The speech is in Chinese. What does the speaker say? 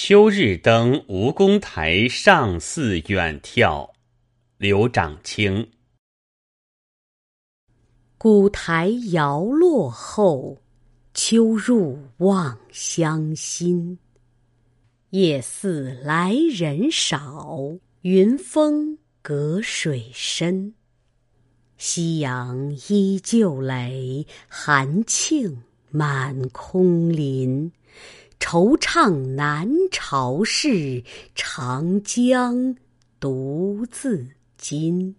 秋日登吴公台上寺远眺，刘长卿。古台摇落后，秋入望乡心。夜似来人少，云峰隔水深。夕阳依旧垒，寒磬满空林。惆怅南朝事，长江独自今。